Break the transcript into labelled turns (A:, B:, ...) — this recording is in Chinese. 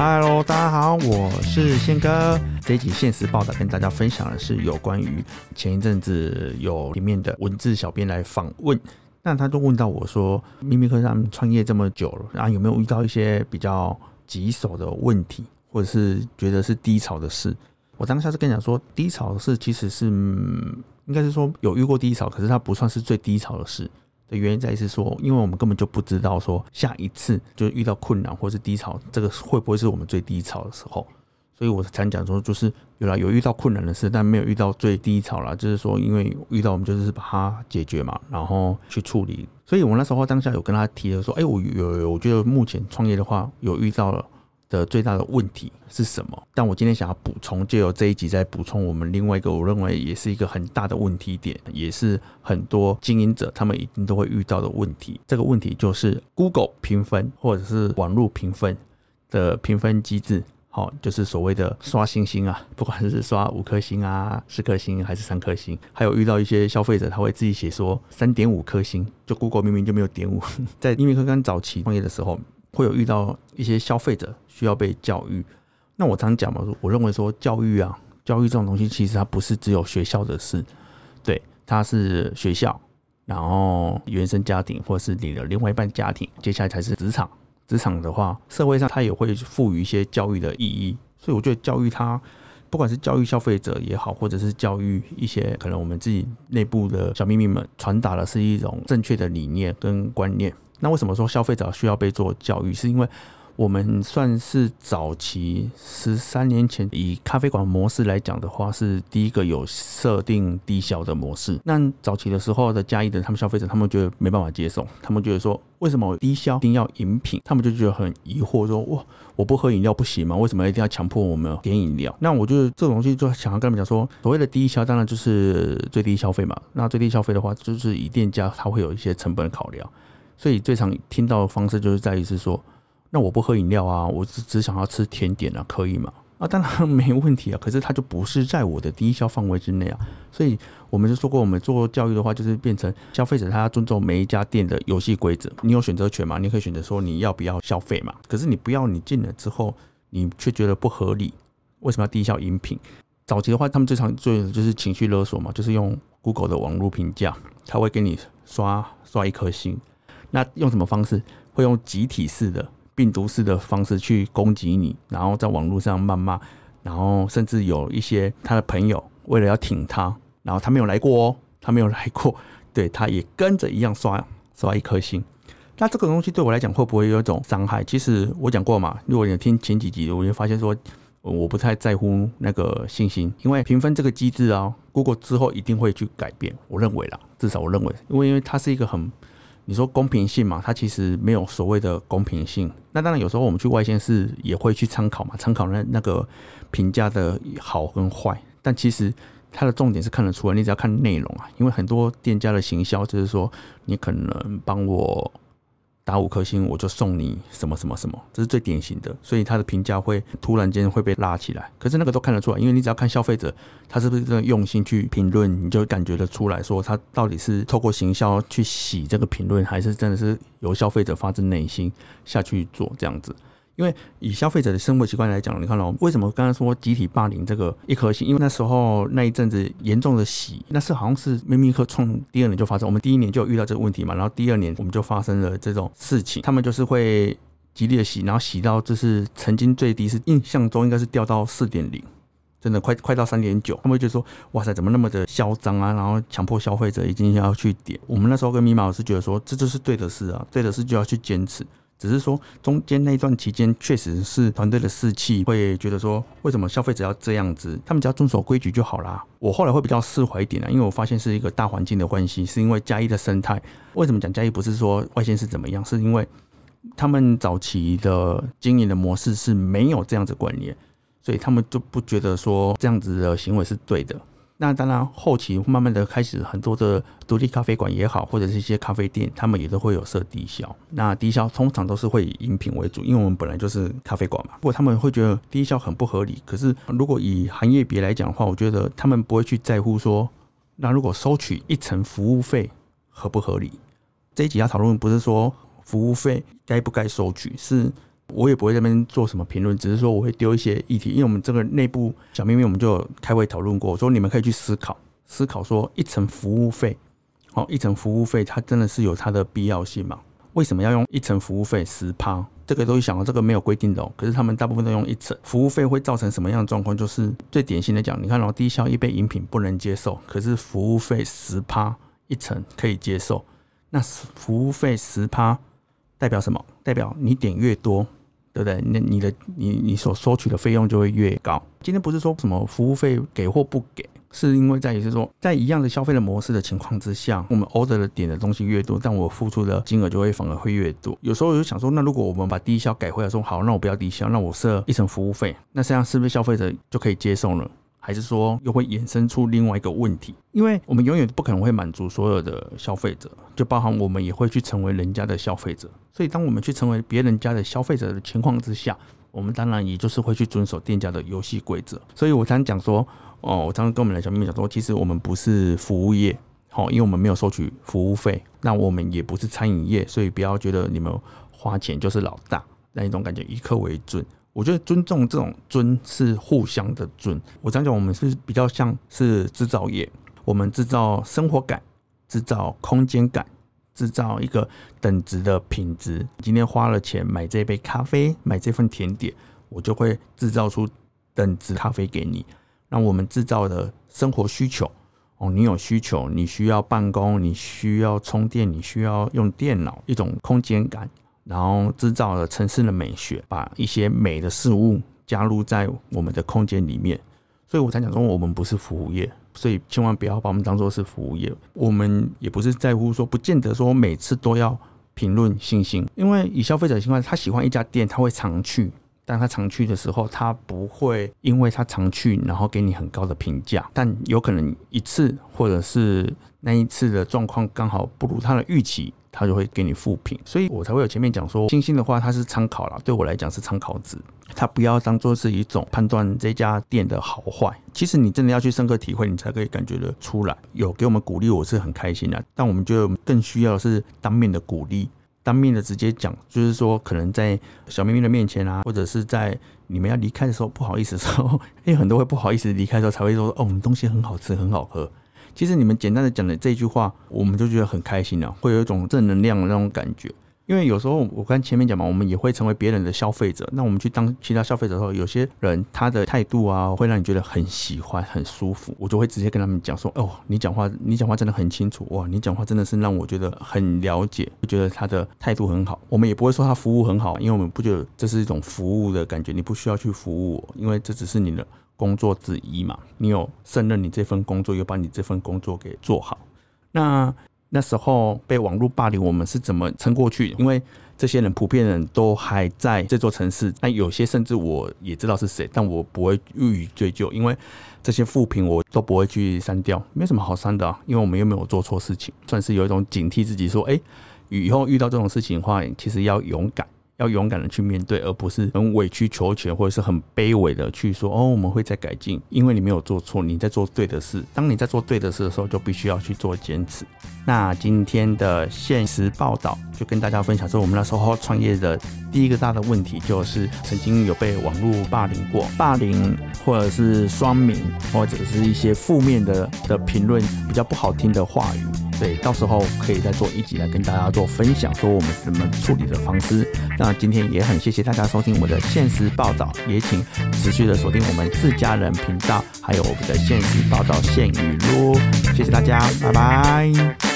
A: Hello，大家好，我是宪哥。这一集现实报道跟大家分享的是有关于前一阵子有里面的文字小编来访问，那他就问到我说，秘密客上创业这么久了，然后有没有遇到一些比较棘手的问题，或者是觉得是低潮的事？我当下是跟你讲说，低潮的事其实是，嗯，应该是说有遇过低潮，可是它不算是最低潮的事。的原因在于是说，因为我们根本就不知道说下一次就遇到困难或是低潮，这个会不会是我们最低潮的时候？所以我常讲说，就是有了有遇到困难的事，但没有遇到最低潮了。就是说，因为遇到我们就是把它解决嘛，然后去处理。所以我那时候当下有跟他提了说，哎，我有，我觉得目前创业的话有遇到了。的最大的问题是什么？但我今天想要补充，就有这一集在补充我们另外一个，我认为也是一个很大的问题点，也是很多经营者他们一定都会遇到的问题。这个问题就是 Google 评分或者是网络评分的评分机制，好，就是所谓的刷星星啊，不管是刷五颗星啊、四颗星还是三颗星，还有遇到一些消费者他会自己写说三点五颗星，就 Google 明明就没有点五。在因为刚刚早期创业的时候，会有遇到一些消费者。需要被教育，那我常讲嘛，我认为说教育啊，教育这种东西其实它不是只有学校的事，对，它是学校，然后原生家庭，或是你的另外一半家庭，接下来才是职场。职场的话，社会上它也会赋予一些教育的意义，所以我觉得教育它，不管是教育消费者也好，或者是教育一些可能我们自己内部的小秘密们，传达的是一种正确的理念跟观念。那为什么说消费者需要被做教育？是因为我们算是早期十三年前以咖啡馆模式来讲的话，是第一个有设定低消的模式。那早期的时候的嘉义的他们消费者，他们觉得没办法接受，他们觉得说，为什么低消一定要饮品？他们就觉得很疑惑，说哇，我不喝饮料不行吗？为什么一定要强迫我们点饮料？那我觉得这种东西就想要跟他们讲说，所谓的低消当然就是最低消费嘛。那最低消费的话，就是以店家他会有一些成本考量，所以最常听到的方式就是在于是说。那我不喝饮料啊，我只只想要吃甜点啊，可以吗？啊，当然没问题啊。可是它就不是在我的低消范围之内啊。所以我们就说过，我们做教育的话，就是变成消费者他要尊重每一家店的游戏规则。你有选择权嘛？你可以选择说你要不要消费嘛。可是你不要，你进了之后，你却觉得不合理，为什么要低消饮品？早期的话，他们最常做的就是情绪勒索嘛，就是用 Google 的网络评价，他会给你刷刷一颗星。那用什么方式？会用集体式的。病毒式的方式去攻击你，然后在网络上谩骂，然后甚至有一些他的朋友为了要挺他，然后他没有来过哦，他没有来过，对，他也跟着一样刷刷一颗星。那这个东西对我来讲会不会有一种伤害？其实我讲过嘛，如果你听前几集，我就发现说我不太在乎那个信心，因为评分这个机制啊，Google 之后一定会去改变。我认为啦，至少我认为，因为因为它是一个很。你说公平性嘛，它其实没有所谓的公平性。那当然有时候我们去外线是也会去参考嘛，参考那那个评价的好跟坏。但其实它的重点是看得出来，你只要看内容啊，因为很多店家的行销就是说，你可能帮我。打五颗星，我就送你什么什么什么，这是最典型的，所以他的评价会突然间会被拉起来。可是那个都看得出来，因为你只要看消费者他是不是真的用心去评论，你就感觉得出来说他到底是透过行销去洗这个评论，还是真的是由消费者发自内心下去做这样子。因为以消费者的生活习惯来讲，你看到为什么刚刚说集体霸凌这个一颗星？因为那时候那一阵子严重的洗，那是好像是秘密客从第二年就发生，我们第一年就遇到这个问题嘛，然后第二年我们就发生了这种事情，他们就是会极力的洗，然后洗到就是曾经最低是印象中应该是掉到四点零，真的快快到三点九，他们就说哇塞，怎么那么的嚣张啊？然后强迫消费者一定要去点。我们那时候跟密码老师觉得说，这就是对的事啊，对的事就要去坚持。只是说中间那段期间，确实是团队的士气会觉得说，为什么消费者要这样子？他们只要遵守规矩就好啦。我后来会比较释怀一点啊，因为我发现是一个大环境的关系，是因为嘉义的生态。为什么讲嘉义不是说外县市怎么样？是因为他们早期的经营的模式是没有这样子观念，所以他们就不觉得说这样子的行为是对的。那当然，后期慢慢的开始，很多的独立咖啡馆也好，或者是一些咖啡店，他们也都会有设低消。那低消通常都是会以饮品为主，因为我们本来就是咖啡馆嘛。不过他们会觉得低消很不合理。可是如果以行业别来讲的话，我觉得他们不会去在乎说，那如果收取一层服务费合不合理？这一集要讨论不是说服务费该不该收取，是我也不会在这边做什么评论，只是说我会丢一些议题，因为我们这个内部小秘密，我们就开会讨论过，说你们可以去思考，思考说一层服务费，哦，一层服务费它真的是有它的必要性吗？为什么要用一层服务费十趴？这个都是想到这个没有规定的哦，可是他们大部分都用一层服务费会造成什么样的状况？就是最典型的讲，你看哦，低消一杯饮品不能接受，可是服务费十趴一层可以接受，那服务费十趴代表什么？代表你点越多。对不对？那你的你你所收取的费用就会越高。今天不是说什么服务费给或不给，是因为在于是说，在一样的消费的模式的情况之下，我们 order 的点的东西越多，但我付出的金额就会反而会越多。有时候我就想说，那如果我们把低消改回来说，好，那我不要低消，那我设一层服务费，那这样是不是消费者就可以接受了？还是说又会衍生出另外一个问题？因为我们永远不可能会满足所有的消费者，就包含我们也会去成为人家的消费者。所以当我们去成为别人家的消费者的情况之下，我们当然也就是会去遵守店家的游戏规则。所以我常讲说，哦，我常常跟我们的小秘密讲说，其实我们不是服务业，好，因为我们没有收取服务费。那我们也不是餐饮业，所以不要觉得你们花钱就是老大那一种感觉，以客为准。我觉得尊重这种尊是互相的尊。我讲讲，我们是比较像是制造业，我们制造生活感，制造空间感，制造一个等值的品质。今天花了钱买这杯咖啡，买这份甜点，我就会制造出等值咖啡给你。那我们制造的生活需求哦，你有需求，你需要办公，你需要充电，你需要用电脑，一种空间感。然后制造了城市的美学，把一些美的事物加入在我们的空间里面。所以我才讲说，我们不是服务业，所以千万不要把我们当做是服务业。我们也不是在乎说，不见得说每次都要评论星星，因为以消费者的情况，他喜欢一家店，他会常去。但他常去的时候，他不会因为他常去，然后给你很高的评价。但有可能一次，或者是那一次的状况刚好不如他的预期。他就会给你复评，所以我才会有前面讲说，星星的话它是参考啦，对我来讲是参考值，它不要当做是一种判断这家店的好坏。其实你真的要去深刻体会，你才可以感觉得出来。有给我们鼓励，我是很开心的。但我们觉得更需要是当面的鼓励，当面的直接讲，就是说可能在小秘密的面前啊，或者是在你们要离开的时候，不好意思的时候，因为很多会不好意思离开的时候才会说，哦，我们东西很好吃，很好喝。其实你们简单的讲的这句话，我们就觉得很开心了，会有一种正能量的那种感觉。因为有时候我跟前面讲嘛，我们也会成为别人的消费者。那我们去当其他消费者的时候，有些人他的态度啊，会让你觉得很喜欢、很舒服。我就会直接跟他们讲说：“哦，你讲话，你讲话真的很清楚哇！你讲话真的是让我觉得很了解，觉得他的态度很好。我们也不会说他服务很好，因为我们不觉得这是一种服务的感觉。你不需要去服务我，因为这只是你的。”工作之一嘛，你有胜任你这份工作，又把你这份工作给做好。那那时候被网络霸凌，我们是怎么撑过去？因为这些人普遍人都还在这座城市，但有些甚至我也知道是谁，但我不会予以追究，因为这些负评我都不会去删掉，没什么好删的啊，因为我们又没有做错事情，算是有一种警惕自己，说，哎，以后遇到这种事情的话，其实要勇敢。要勇敢的去面对，而不是很委曲求全，或者是很卑微的去说哦，我们会再改进，因为你没有做错，你在做对的事。当你在做对的事的时候，就必须要去做坚持。那今天的现实报道就跟大家分享说，我们那时候创业的第一个大的问题就是曾经有被网络霸凌过，霸凌或者是双名，或者是一些负面的的评论，比较不好听的话语。对，到时候可以再做一集来跟大家做分享，说我们怎么处理的方式。那今天也很谢谢大家收听我的现实报道，也请持续的锁定我们自家人频道，还有我们的现实报道现语录。谢谢大家，拜拜。